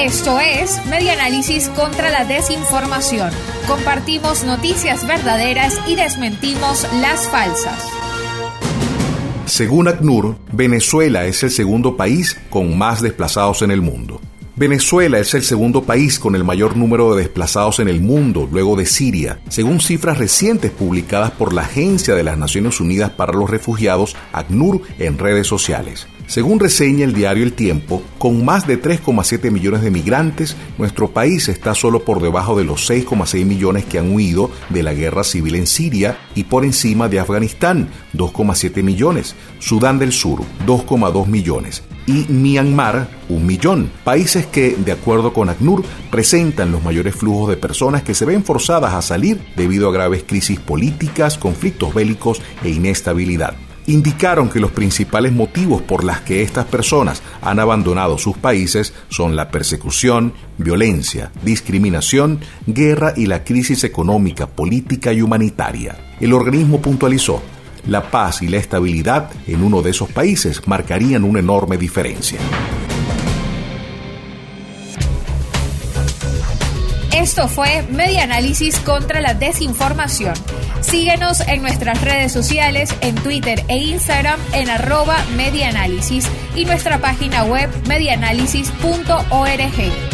Esto es Media Análisis contra la Desinformación. Compartimos noticias verdaderas y desmentimos las falsas. Según ACNUR, Venezuela es el segundo país con más desplazados en el mundo. Venezuela es el segundo país con el mayor número de desplazados en el mundo, luego de Siria, según cifras recientes publicadas por la Agencia de las Naciones Unidas para los Refugiados, ACNUR, en redes sociales. Según reseña el diario El Tiempo, con más de 3,7 millones de migrantes, nuestro país está solo por debajo de los 6,6 millones que han huido de la guerra civil en Siria y por encima de Afganistán, 2,7 millones, Sudán del Sur, 2,2 millones y Myanmar, un millón, países que, de acuerdo con ACNUR, presentan los mayores flujos de personas que se ven forzadas a salir debido a graves crisis políticas, conflictos bélicos e inestabilidad indicaron que los principales motivos por las que estas personas han abandonado sus países son la persecución, violencia, discriminación, guerra y la crisis económica, política y humanitaria. El organismo puntualizó, la paz y la estabilidad en uno de esos países marcarían una enorme diferencia. Esto fue Media Análisis contra la Desinformación. Síguenos en nuestras redes sociales, en Twitter e Instagram en arroba medianálisis y nuestra página web medianálisis.org.